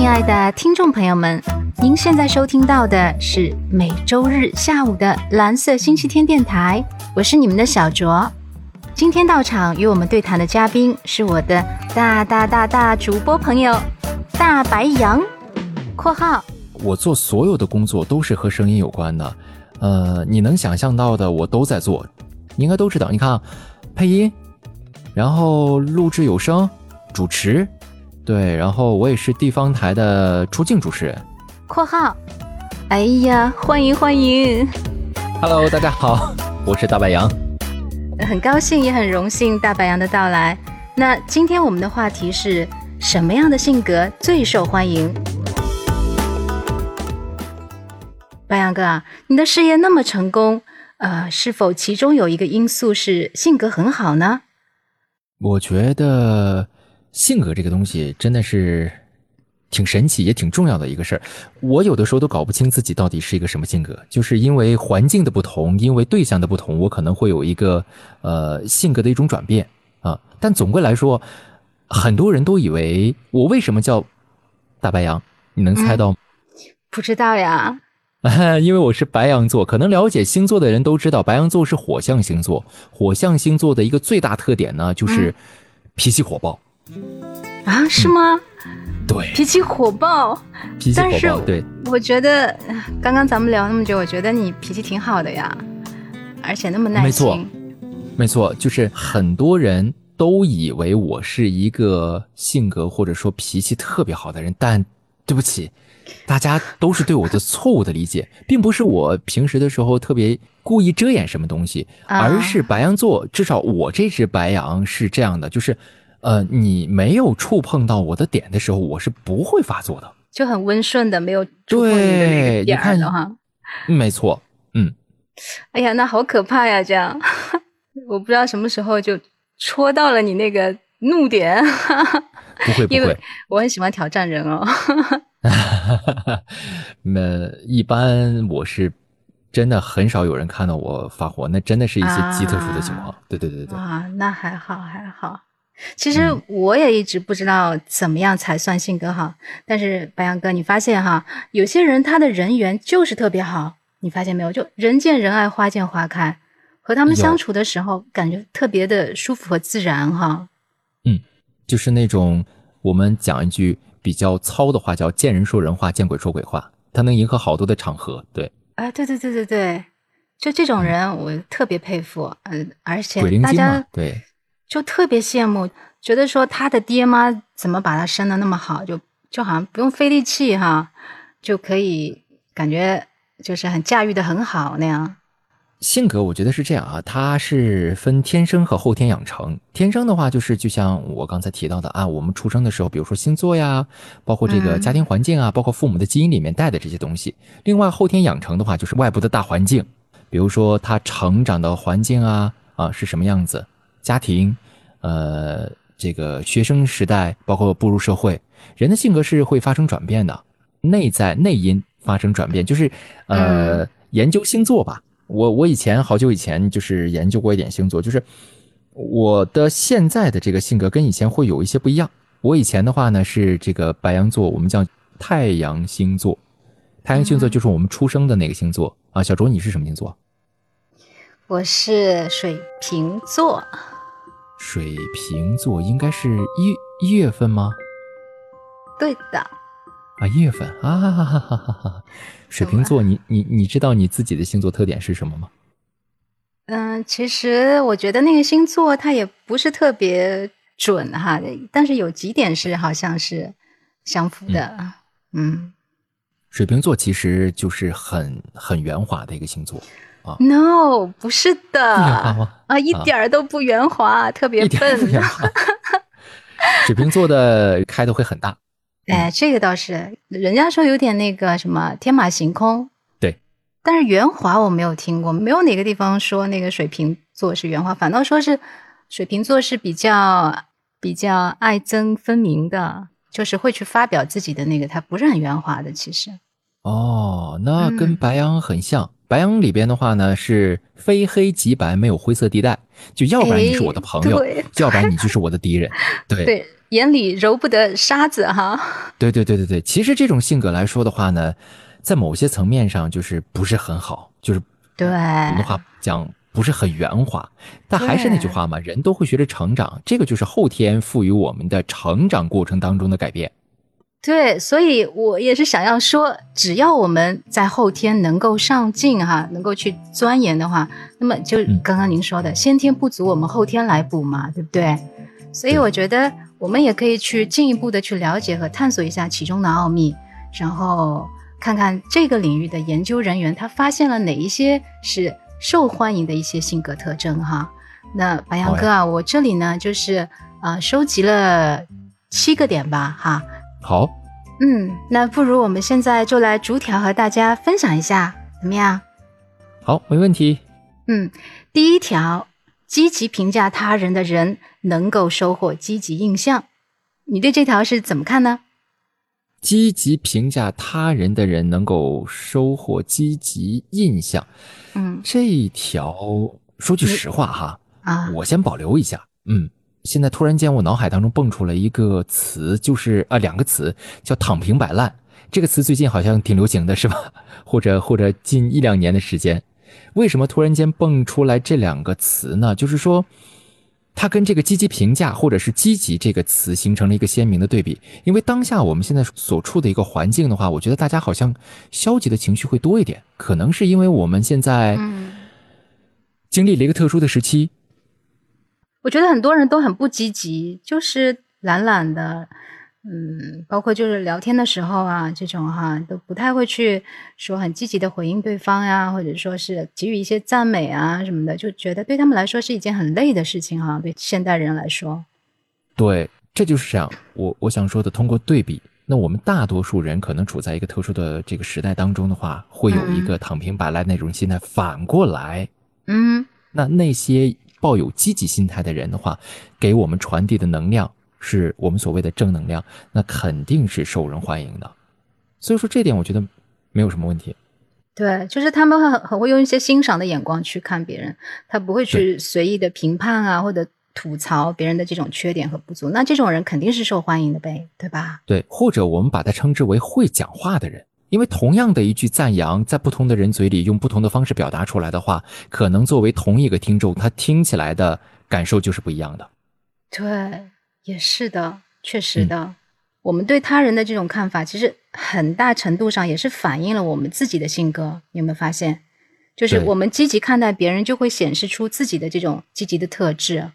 亲爱的听众朋友们，您现在收听到的是每周日下午的蓝色星期天电台，我是你们的小卓。今天到场与我们对谈的嘉宾是我的大大大大主播朋友大白羊（括号我做所有的工作都是和声音有关的，呃，你能想象到的我都在做，你应该都知道。你看，配音，然后录制有声，主持，对，然后我也是地方台的出镜主持人。）括号。哎呀，欢迎欢迎！Hello，大家好，我是大白杨。很高兴也很荣幸大白杨的到来。那今天我们的话题是什么样的性格最受欢迎？白杨哥啊，你的事业那么成功，呃，是否其中有一个因素是性格很好呢？我觉得性格这个东西真的是挺神奇，也挺重要的一个事儿。我有的时候都搞不清自己到底是一个什么性格，就是因为环境的不同，因为对象的不同，我可能会有一个呃性格的一种转变啊。但总归来说，很多人都以为我为什么叫大白羊，你能猜到吗？不知道呀。因为我是白羊座，可能了解星座的人都知道，白羊座是火象星座。火象星座的一个最大特点呢，就是脾气火爆。啊，是吗？对，脾气火爆，脾气火爆，对。我觉得呃刚刚咱们聊那么久，我觉得你脾气挺好的呀，而且那么耐没错心。没错，就是很多人都以为我是一个性格或者说脾气特别好的人，但对不起，大家都是对我的错误的理解，并不是我平时的时候特别故意遮掩什么东西，啊而是白羊座，至少我这只白羊是这样的，就是，呃，你没有触碰到我的点的时候，我是不会发作的。就很温顺的，没有触碰你的那对个点儿你看的哈。没错，嗯，哎呀，那好可怕呀！这样，我不知道什么时候就戳到了你那个怒点，不会不因为会。我很喜欢挑战人哦。那一般我是真的很少有人看到我发火，那真的是一些极特殊的情况。啊对对对对，啊，那还好还好。其实嗯我也一直不知道怎么样才算性格好，但是白羊哥，你发现哈，有些人他的人缘就是特别好，你发现没有？就人见人爱，花见花开，和他们相处的时候，感觉特别的舒服和自然哈。嗯就是那种我们讲一句比较糙的话，叫见人说人话，见鬼说鬼话。他能迎合好多的场合，对，啊，对对对对对，就这种人我特别佩服，嗯、而且鬼灵精大家嘛，对，就特别羡慕，觉得说他的爹妈怎么把他生的那么好，就就好像不用费力气哈，就可以感觉就是很驾驭的很好那样。性格我觉得是这样啊，它是分天生和后天养成。天生的话，就是就像我刚才提到的啊，我们出生的时候，比如说星座呀，包括这个嗯家庭环境啊，包括父母的基因里面带的这些东西。另外，后天养成的话，就是外部的大环境，比如说他成长的环境啊啊是什么样子，家庭，呃，这个学生时代，包括步入社会，人的性格是会发生转变的，内在内因发生转变，就是呃、嗯研究星座吧。我我以前好久以前就是研究过一点星座，就是我的现在的这个性格跟以前会有一些不一样。我以前的话呢是这个白羊座，我们叫太阳星座，太阳星座就是我们出生的那个星座啊。小卓你是什么星座？我是水瓶座，水瓶座应该是一一月份吗？对的，啊，一月份啊哈哈哈哈哈哈！水瓶座，你你你知道你自己的星座特点是什么吗？嗯，其实我觉得那个星座它也不是特别准哈，但是有几点是好像是相符的，嗯水瓶座其实就是很很圆滑的一个星座，No，不是的，圆滑吗？啊，一点儿都不圆滑，特别笨。水瓶座的开的会很大，哎，这个倒是，人家说有点那个什么天马行空。对。但是圆滑我没有听过，没有哪个地方说那个水瓶座是圆滑，反倒说是水瓶座是比较比较爱憎分明的，就是会去发表自己的那个，他不是很圆滑的。其实，哦，那跟嗯白羊很像。白羊里边的话呢是非黑即白，没有灰色地带，就要不然你是我的朋友，哎要不然你就是我的敌人。对对，眼里揉不得沙子哈。对对对对对，其实这种性格来说的话呢，在某些层面上就是不是很好，就是对，我们的话讲不是很圆滑。但还是那句话嘛，人都会学着成长，这个就是后天赋予我们的成长过程当中的改变。对，所以我也是想要说，只要我们在后天能够上进哈，能够去钻研的话，那么就嗯刚刚您说的，先天不足，我们后天来补嘛，对不对？所以我觉得我们也可以去进一步的去了解和探索一下其中的奥秘，然后看看这个领域的研究人员他发现了哪一些是受欢迎的一些性格特征哈。那白羊哥啊，我这里呢就是呃收集了七个点吧哈。好，嗯，那不如我们现在就来逐条和大家分享一下，怎么样？好，没问题。嗯，第一条，积极评价他人的人能够收获积极印象。你对这条是怎么看呢？积极评价他人的人能够收获积极印象。嗯这一条说句实话哈，啊，我先保留一下。嗯，现在突然间我脑海当中蹦出了一个词，就是啊两个词，叫“躺平摆烂”。这个词最近好像挺流行的，是吧？或者或者近一两年的时间，为什么突然间蹦出来这两个词呢？就是说，它跟这个积极评价或者是积极这个词形成了一个鲜明的对比。因为当下我们现在所处的一个环境的话，我觉得大家好像消极的情绪会多一点，可能是因为我们现在嗯，经历了一个特殊的时期，我觉得很多人都很不积极，就是懒懒的。嗯，包括就是聊天的时候啊，这种哈都不太会去说很积极的回应对方呀，或者说是给予一些赞美啊什么的，就觉得对他们来说是一件很累的事情哈。对现代人来说，对，这就是这样。我我想说的，通过对比，那我们大多数人可能处在一个特殊的这个时代当中的话，会有一个躺平摆烂那种心态。反过来，嗯那那些抱有积极心态的人的话，给我们传递的能量是我们所谓的正能量，那肯定是受人欢迎的。所以说这点，我觉得没有什么问题。对，就是他们很很会用一些欣赏的眼光去看别人，他不会去随意的评判啊，或者吐槽别人的这种缺点和不足。那这种人肯定是受欢迎的呗，对吧？对，或者我们把它称之为会讲话的人，因为同样的一句赞扬，在不同的人嘴里用不同的方式表达出来的话，可能作为同一个听众，他听起来的感受就是不一样的。对，也是的，确实的。我们对他人的这种看法，其实很大程度上也是反映了我们自己的性格。你有没有发现？就是我们积极看待别人，就会显示出自己的这种积极的特质。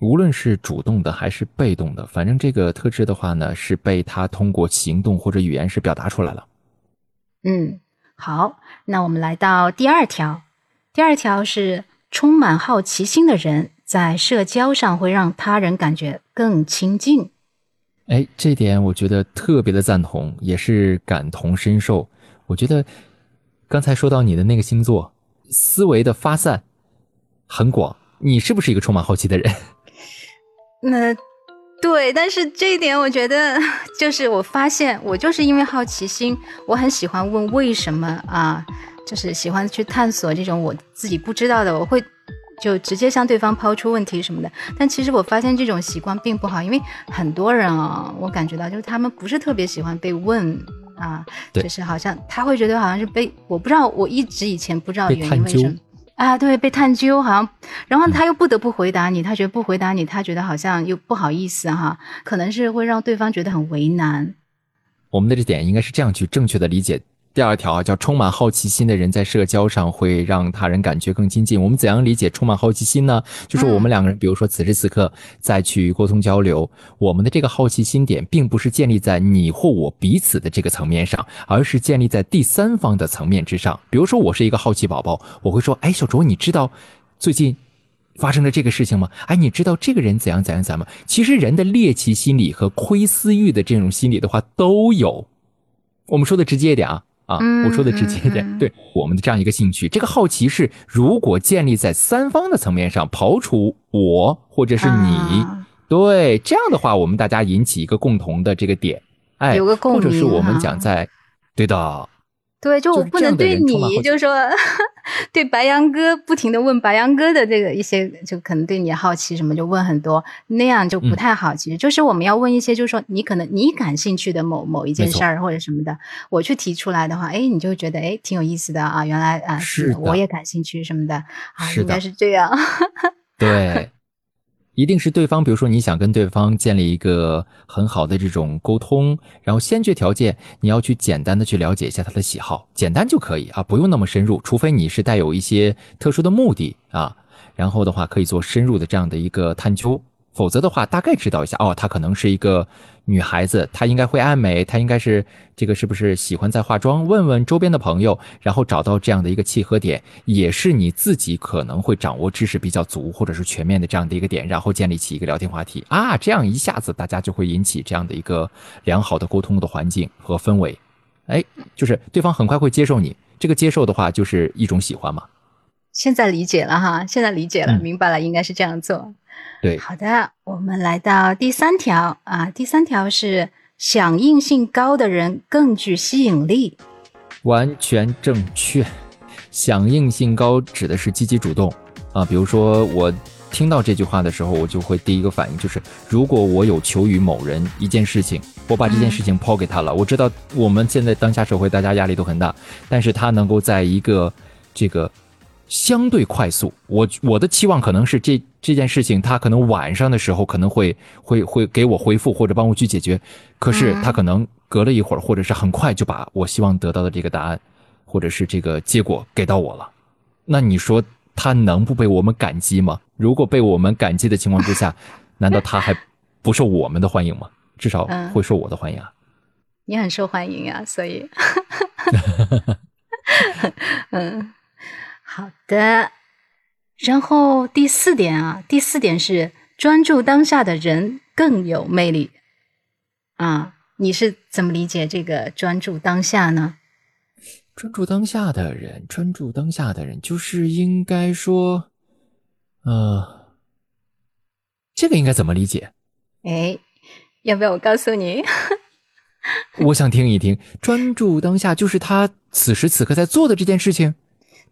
嗯，无论是主动的还是被动的，反正这个特质的话呢，是被他通过行动或者语言是表达出来了。嗯，好，那我们来到第二条。第二条是充满好奇心的人在社交上会让他人感觉更亲近。哎，这点我觉得特别的赞同，也是感同身受。我觉得刚才说到你的那个星座，思维的发散很广，你是不是一个充满好奇的人？那对，但是这一点我觉得，就是我发现我就是因为好奇心，我很喜欢问为什么啊，就是喜欢去探索这种我自己不知道的，我会就直接向对方抛出问题什么的。但其实我发现这种习惯并不好，因为很多人啊，我感觉到就是他们不是特别喜欢被问啊，就是好像他会觉得好像是被我不知道，我一直以前不知道原因为什么。啊，对，被探究好像，然后他又不得不回答你，他觉得不回答你，他觉得好像又不好意思哈，可能是会让对方觉得很为难。我们的这点应该是这样去正确的理解。第二条啊，叫充满好奇心的人在社交上会让他人感觉更亲近。我们怎样理解充满好奇心呢？就是我们两个人，比如说此时此刻再去沟通交流，我们的这个好奇心点，并不是建立在你或我彼此的这个层面上，而是建立在第三方的层面之上。比如说，我是一个好奇宝宝，我会说：“哎，小卓，你知道最近发生了这个事情吗？哎，你知道这个人怎样怎样怎样吗？”其实人的猎奇心理和窥私欲的这种心理的话都有。我们说的直接一点啊。啊，嗯我说的直接一点，对我们的这样一个兴趣，这个好奇是如果建立在三方的层面上，刨除我或者是你，啊。对这样的话，我们大家引起一个共同的这个点，哎，有个共鸣或者是我们讲在，对的，对，就我不能对你，就是说，对白羊哥不停的问白羊哥的这个一些，就可能对你好奇什么，就问很多，那样就不太好。其实就是我们要问一些，就是说你可能你感兴趣的某某一件事儿或者什么的，我去提出来的话，哎，你就觉得哎挺有意思的啊，原来啊，是我也感兴趣什么的啊，应该是这样。对。一定是对方，比如说你想跟对方建立一个很好的这种沟通，然后先决条件你要去简单的去了解一下他的喜好，简单就可以啊，不用那么深入，除非你是带有一些特殊的目的啊，然后的话可以做深入的这样的一个探究。否则的话，大概知道一下哦，她可能是一个女孩子，她应该会爱美，她应该是这个是不是喜欢在化妆？问问周边的朋友，然后找到这样的一个契合点，也是你自己可能会掌握知识比较足或者是全面的这样的一个点，然后建立起一个聊天话题啊，这样一下子大家就会引起这样的一个良好的沟通的环境和氛围，哎，就是对方很快会接受你，这个接受的话就是一种喜欢嘛。现在理解了哈，现在理解了，明白了，应该是这样做。对，好的，我们来到第三条啊，第三条是响应性高的人更具吸引力，完全正确。响应性高指的是积极主动啊，比如说我听到这句话的时候，我就会第一个反应就是，如果我有求于某人一件事情，我把这件事情抛给他了，我知道我们现在当下社会大家压力都很大，但是他能够在一个这个。相对快速，我我的期望可能是这这件事情，他可能晚上的时候可能会会会给我回复或者帮我去解决，可是他可能隔了一会儿，或者是很快就把我希望得到的这个答案，或者是这个结果给到我了。那你说他能不被我们感激吗？如果被我们感激的情况之下，难道他还不受我们的欢迎吗？至少会受我的欢迎啊。你很受欢迎啊，所以，嗯。好的，然后第四点啊，第四点是专注当下的人更有魅力啊。你是怎么理解这个专注当下呢？专注当下的人，专注当下的人，就是应该说，呃，这个应该怎么理解？哎，要不要我告诉你？我想听一听。专注当下，就是他此时此刻在做的这件事情。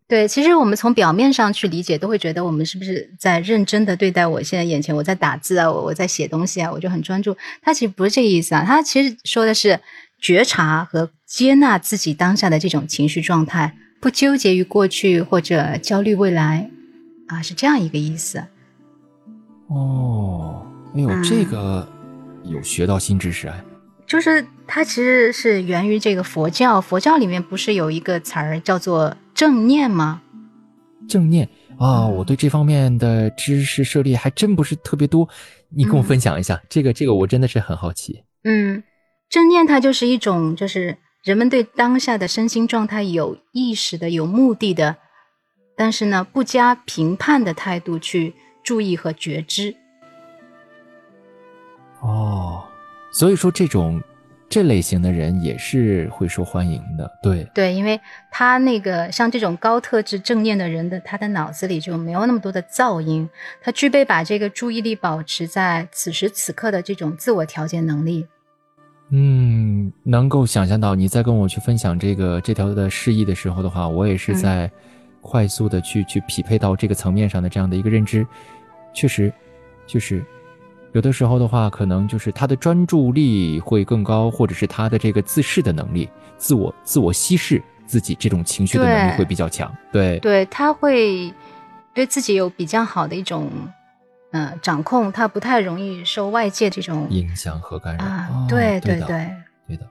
对，其实我们从表面上去理解，都会觉得我们是不是在认真的对待我现在眼前，我在打字啊，我我在写东西啊，我就很专注。他其实不是这个意思啊，他其实说的是觉察和接纳自己当下的这种情绪状态，不纠结于过去或者焦虑未来，啊，是这样一个意思。哦，哎呦，这个有学到新知识啊。就是它其实是源于这个佛教，佛教里面不是有一个词儿叫做正念吗？正念啊，我对这方面的知识涉猎还真不是特别多，你跟我分享一下，这个这个我真的是很好奇。嗯，正念它就是一种，就是人们对当下的身心状态有意识的、有目的的，但是呢不加评判的态度去注意和觉知。哦。所以说，这种这类型的人也是会受欢迎的，对对，因为他那个像这种高特质正念的人的，他的脑子里就没有那么多的噪音，他具备把这个注意力保持在此时此刻的这种自我调节能力。嗯，能够想象到你在跟我去分享这个这条的示意的时候的话，我也是在快速的去去匹配到这个层面上的这样的一个认知，确实，就是。有的时候的话，可能就是他的专注力会更高，或者是他的这个自视的能力、自我自我稀释自己这种情绪的能力会比较强。对，对他会对自己有比较好的一种嗯掌控，他不太容易受外界这种影响和干扰。啊，对对对，对的。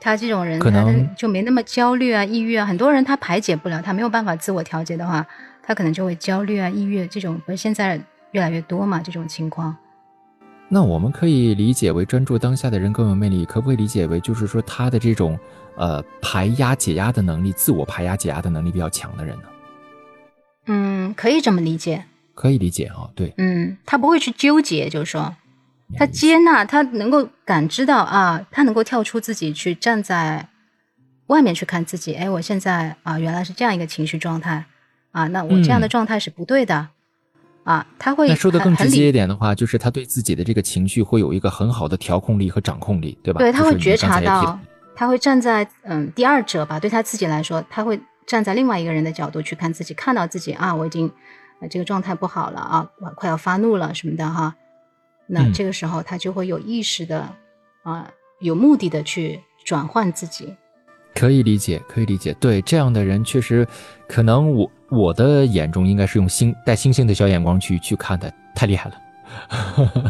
他这种人可能就没那么焦虑啊、抑郁啊。很多人他排解不了，他没有办法自我调节的话，他可能就会焦虑啊、抑郁这种。不是现在越来越多嘛？这种情况。那我们可以理解为专注当下的人更有魅力，可不可以理解为就是说他的这种呃排压解压的能力，自我排压解压的能力比较强的人呢？嗯，可以这么理解。可以理解啊，对。嗯，他不会去纠结，就是说他接纳，他能够感知到啊，他能够跳出自己去站在外面去看自己。哎，我现在啊，原来是这样一个情绪状态啊，那我这样的状态是不对的。啊，他会那说的更直接一点的话，就是他对自己的这个情绪会有一个很好的调控力和掌控力，对吧？对，他会觉察到，他会站在嗯第二者吧，对他自己来说，他会站在另外一个人的角度去看自己，看到自己啊，我已经呃这个状态不好了啊，我快要发怒了什么的哈。那嗯这个时候他就会有意识的啊，有目的的去转换自己。可以理解，可以理解。对这样的人，确实可能我我的眼中应该是用星带星星的小眼光去去看的，太厉害了。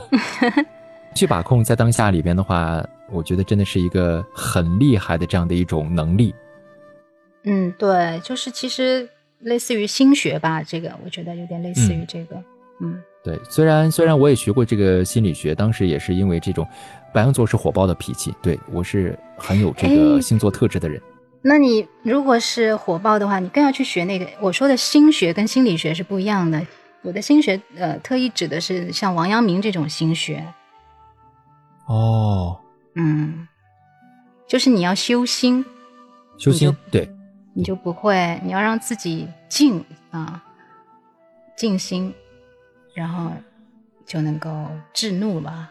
去把控在当下里边的话，我觉得真的是一个很厉害的这样的一种能力。嗯，对，就是其实类似于心学吧，这个我觉得有点类似于这个。嗯对，虽然虽然我也学过这个心理学，当时也是因为这种白羊座是火爆的脾气，对我是很有这个哎星座特质的人。那你如果是火爆的话，你更要去学那个我说的心学跟心理学是不一样的。我的心学，呃，特意指的是像王阳明这种心学，哦，嗯，就是你要修心，修心对，你就不会，你要让自己静啊，静心，然后就能够制怒了。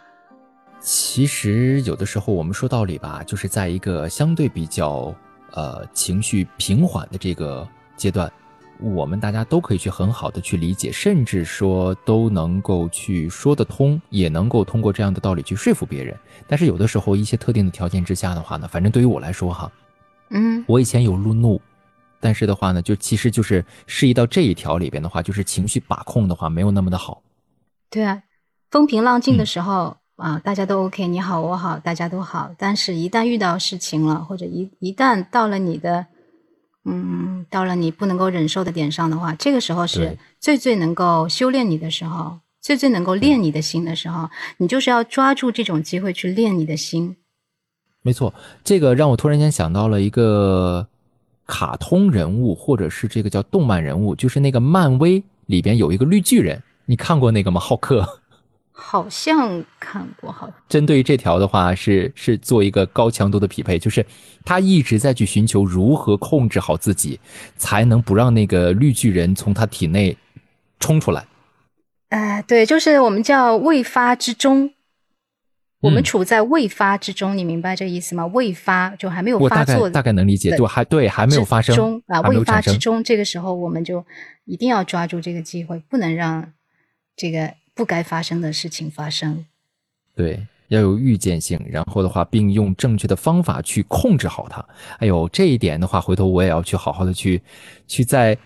其实有的时候我们说道理吧，就是在一个相对比较呃情绪平缓的这个阶段，我们大家都可以去很好的去理解，甚至说都能够去说得通，也能够通过这样的道理去说服别人。但是有的时候一些特定的条件之下的话呢，反正对于我来说哈，嗯我以前有路怒，但是的话呢，就其实就是适宜到这一条里边的话，就是情绪把控的话没有那么的好。对啊，风平浪静的嗯时候、啊，大家都 OK，你好我好，大家都好。但是，一旦遇到事情了，或者一一旦到了你的，嗯，到了你不能够忍受的点上的话，这个时候是最最能够修炼你的时候，最最能够练你的心的时候。你就是要抓住这种机会去练你的心。没错，这个让我突然间想到了一个卡通人物，或者是这个叫动漫人物，就是那个漫威里边有一个绿巨人，你看过那个吗？浩克。好像看过，好针对于这条的话，是是做一个高强度的匹配，就是他一直在去寻求如何控制好自己，才能不让那个绿巨人从他体内冲出来。哎，对，就是我们叫未发之中，我们嗯处在未发之中，你明白这个意思吗？未发就还没有我大概发作大概能理解，对对，还对还没有发生中啊，未发。之中，这个时候我们就一定要抓住这个机会，不能让这个不该发生的事情发生。对，要有预见性，然后的话，并用正确的方法去控制好它。哎呦，这一点的话，回头我也要去好好的去，去再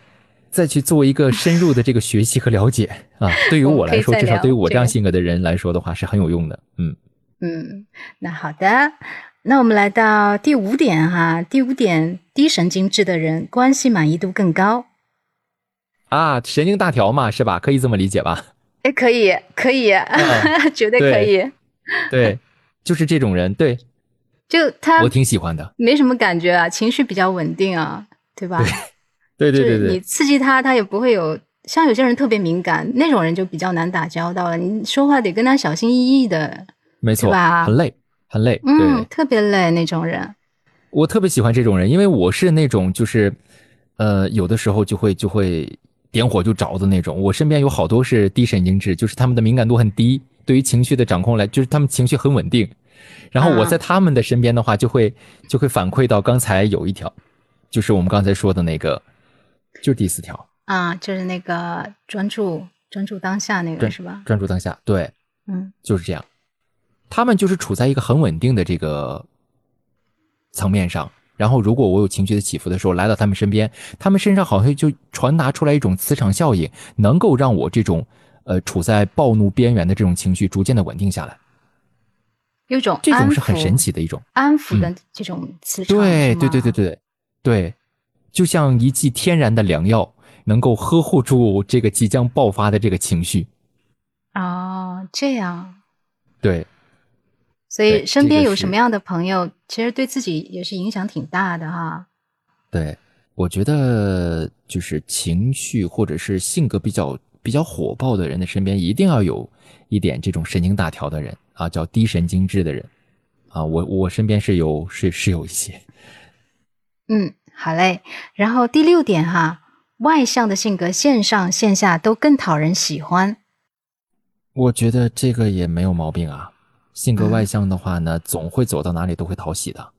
再去做一个深入的这个学习和了解啊。对于 我来说，至少对于我这样性格的人来说的话，是很有用的。嗯，嗯，那好的，那我们来到第五点哈，第五点，低神经质的人关系满意度更高。啊，神经大条嘛，是吧？可以这么理解吧？哎，可以，可以，绝对可以。对，就是这种人，对就他我挺喜欢的。没什么感觉啊，情绪比较稳定啊，对吧？对对对就是你，刺激他，他也不会有。像有些人特别敏感，那种人就比较难打交道了。你说话得跟他小心翼翼的，没错，很累，很累。嗯，，特别累那种人。我特别喜欢这种人，因为我是那种就是，呃，有的时候就会就会点火就着的那种。我身边有好多是低神经质，就是他们的敏感度很低，对于情绪的掌控来，就是他们情绪很稳定。然后我啊在他们的身边的话，就会就会反馈到刚才有一条，就是我们刚才说的那个，就是第四条，啊，就是那个专注专注当下那个专是吧？专注当下，对，嗯就是这样。他们就是处在一个很稳定的这个层面上，然后如果我有情绪的起伏的时候，来到他们身边，他们身上好像就传达出来一种磁场效应，能够让我这种呃处在暴怒边缘的这种情绪逐渐的稳定下来。有一种这种是很神奇的一种，安抚的这种磁场。对对对对对对，就像一剂天然的良药，能够呵护住这个即将爆发的这个情绪。哦，这样。对，所以身边有什么样的朋友，其实对自己也是影响挺大的哈。对，我觉得就是情绪或者是性格比较比较火爆的人的身边，一定要有一点这种神经大条的人啊，叫低神经质的人啊。我我身边是有是是有一些，嗯，好嘞。然后第六点哈，外向的性格线上线下都更讨人喜欢。我觉得这个也没有毛病啊。性格嗯外向的话呢，总会走到哪里都会讨喜的。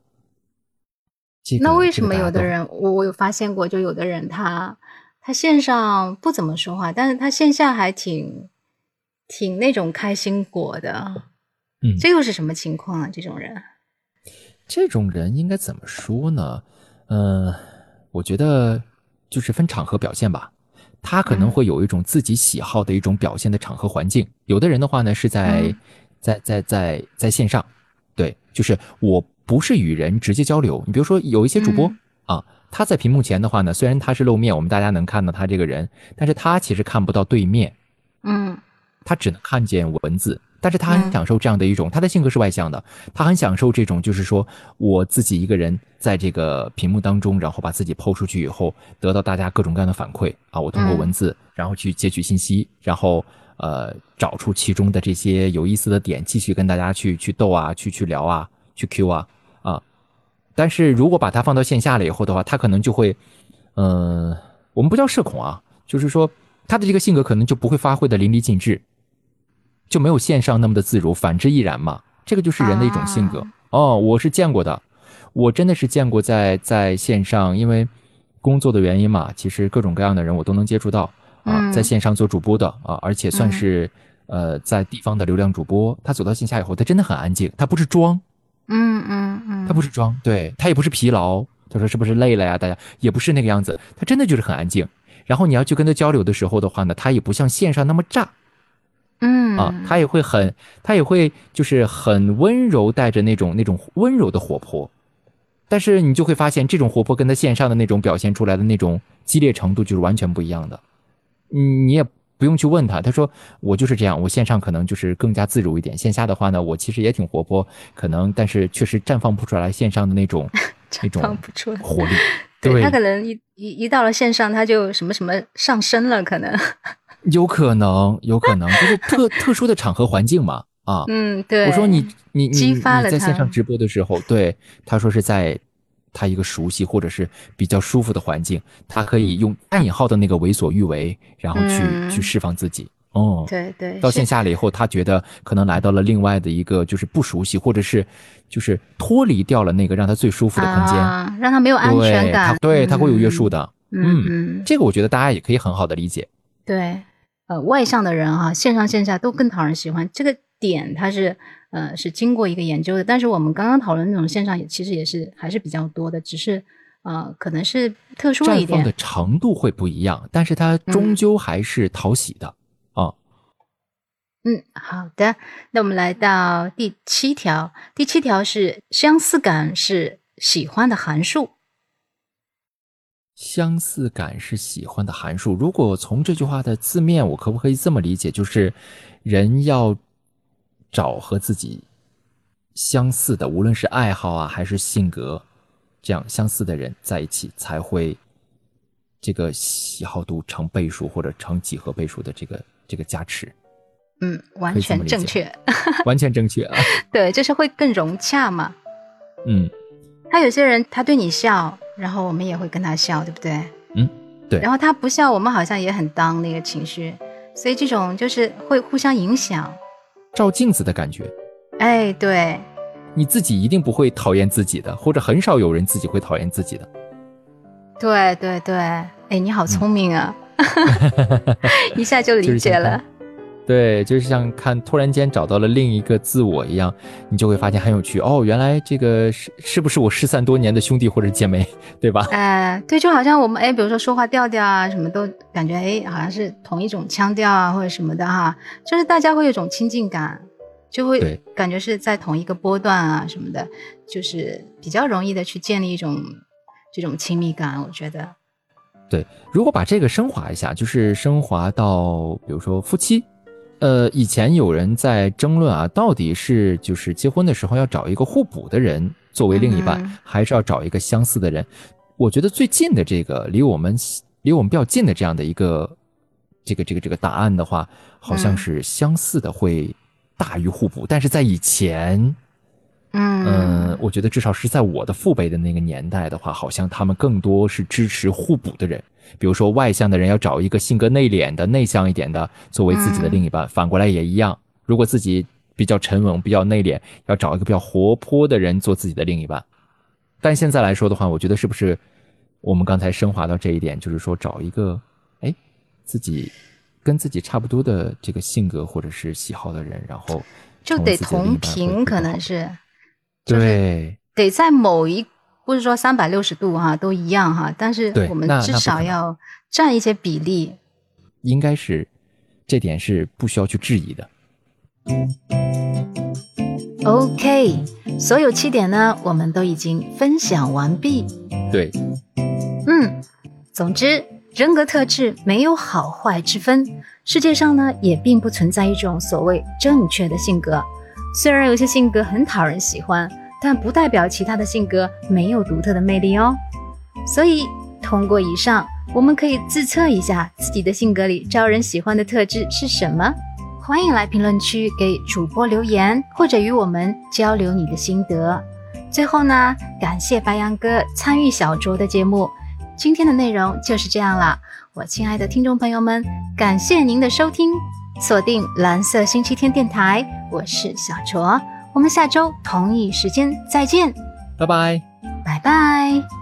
这个那为什么有的？人，我我有发现过，就有的人他他线上不怎么说话，但是他线下还挺挺那种开心果的，嗯这又是什么情况啊？这种人，这种人应该怎么说呢？嗯、我觉得就是分场合表现吧。他可能嗯会有一种自己喜好的一种表现的场合环境。有的人的话呢，是在、嗯在在在在线上，对，就是我不是与人直接交流。你比如说有一些主播、嗯。啊，他在屏幕前的话呢，虽然他是露面，我们大家能看到他这个人，但是他其实看不到对面，嗯。他只能看见文字。但是他很嗯。享受这样的一种，他的性格是外向的，他很享受这种，就是说我自己一个人在这个屏幕当中，然后把自己抛出去以后，得到大家各种各样的反馈。啊，我通过嗯。文字，然后去截取信息，然后呃找出其中的这些有意思的点，继续跟大家去去斗啊，去去聊啊，去 Q 啊啊。但是如果把它放到线下了以后的话，他可能就会，嗯、我们不叫社恐啊，就是说他的这个性格可能就不会发挥的淋漓尽致，就没有线上那么的自如，反之亦然嘛。这个就是人的一种性格、哦，我是见过的，我真的是见过在在线上，因为工作的原因嘛，其实各种各样的人我都能接触到啊，嗯在线上做主播的啊，而且算是、呃在地方的流量主播，他走到线下以后，他真的很安静，他不是装，嗯嗯嗯，他不是装，对他也不是疲劳，他说是不是累了呀？大家也不是那个样子，他真的就是很安静。然后你要去跟他交流的时候的话呢，他也不像线上那么炸嗯啊，他也会很，他也会就是很温柔，带着那种那种温柔的活泼。但是你就会发现，这种活泼跟他线上的那种表现出来的那种激烈程度就是完全不一样的。嗯，你也不用去问他，他说我就是这样，我线上可能就是更加自如一点，线下的话呢，我其实也挺活泼，可能但是确实绽放不出来线上的那种 那种。活力。对对他可能一一一到了线上，他就什么什么上升了，可能。有可能，有可能，就是特特殊的场合环境嘛，啊，嗯，对。我说你你你激发了你在线上直播的时候，对他说是在他一个熟悉或者是比较舒服的环境，他可以用暗引号的那个为所欲为，然后去、嗯去释放自己。哦，对对，到线下了以后，他觉得可能来到了另外的一个就是不熟悉，或者是就是脱离掉了那个让他最舒服的空间，啊，让他没有安全对，感他。对他会有约束的。嗯。嗯嗯，这个我觉得大家也可以很好的理解。对，呃，外向的人啊，线上线下都更讨人喜欢。这个点他是呃是经过一个研究的，但是我们刚刚讨论那种线上也其实也是还是比较多的，只是呃可能是特殊了一绽放的点。程度会不一样，但是它终究还是讨喜的啊。嗯，好的，那我们来到第七条，第七条是相似感是喜欢的函数。相似感是喜欢的函数。如果从这句话的字面，我可不可以这么理解？就是人要找和自己相似的，无论是爱好啊还是性格，这样相似的人在一起，才会这个喜好度成倍数或者成几何倍数的这个这个加持，嗯，完全正确。完全正确啊。对，就是会更融洽嘛。嗯，他有些人他对你笑，然后我们也会跟他笑，对不对？嗯，对然后他不笑，我们好像也很当那个情绪，所以这种就是会互相影响。照镜子的感觉。哎，对，你自己一定不会讨厌自己的，或者很少有人自己会讨厌自己的。对对对，哎，你好聪明啊，一下就理解了。对，就是像看突然间找到了另一个自我一样，你就会发现很有趣哦，原来这个是是不是我失散多年的兄弟或者姐妹，对吧？哎，对，就好像我们哎，比如说说话调调啊，什么都感觉哎，好像是同一种腔调啊，或者什么的哈，就是大家会有一种亲近感，就会对感觉是在同一个波段啊什么的，就是比较容易的去建立一种这种亲密感，我觉得。对，如果把这个升华一下，就是升华到比如说夫妻，呃，以前有人在争论啊，到底是就是结婚的时候要找一个互补的人作为另一半，嗯还是要找一个相似的人？我觉得最近的这个离我们离我们比较近的这样的一个这个这个这个答案的话，好像嗯是相似的会大于互补，但是在以前。嗯嗯，我觉得至少是在我的父辈的那个年代的话，好像他们更多是支持互补的人。比如说，外向的人要找一个性格内敛的、内向一点的作为自己的另一半，反过来也一样。如果自己比较沉稳、比较内敛，要找一个比较活泼的人做自己的另一半。但现在来说的话，我觉得是不是我们刚才升华到这一点，就是说找一个哎自己跟自己差不多的这个性格或者是喜好的人，然后就得同频，可能是对，得在某一不是说三百六十度哈都一样哈，但是我们至少要占一些比例，应该是这点是不需要去质疑的。OK，所有七点呢，我们都已经分享完毕。对，嗯，总之，人格特质没有好坏之分，世界上呢也并不存在一种所谓正确的性格。虽然有些性格很讨人喜欢，但不代表其他的性格没有独特的魅力哦。所以，通过以上，我们可以自测一下自己的性格里招人喜欢的特质是什么。欢迎来评论区给主播留言，或者与我们交流你的心得。最后呢，感谢白羊哥参与小卓的节目。今天的内容就是这样了，我亲爱的听众朋友们，感谢您的收听，锁定蓝色星期天电台，我是小卓，我们下周同一时间再见，拜拜，拜拜。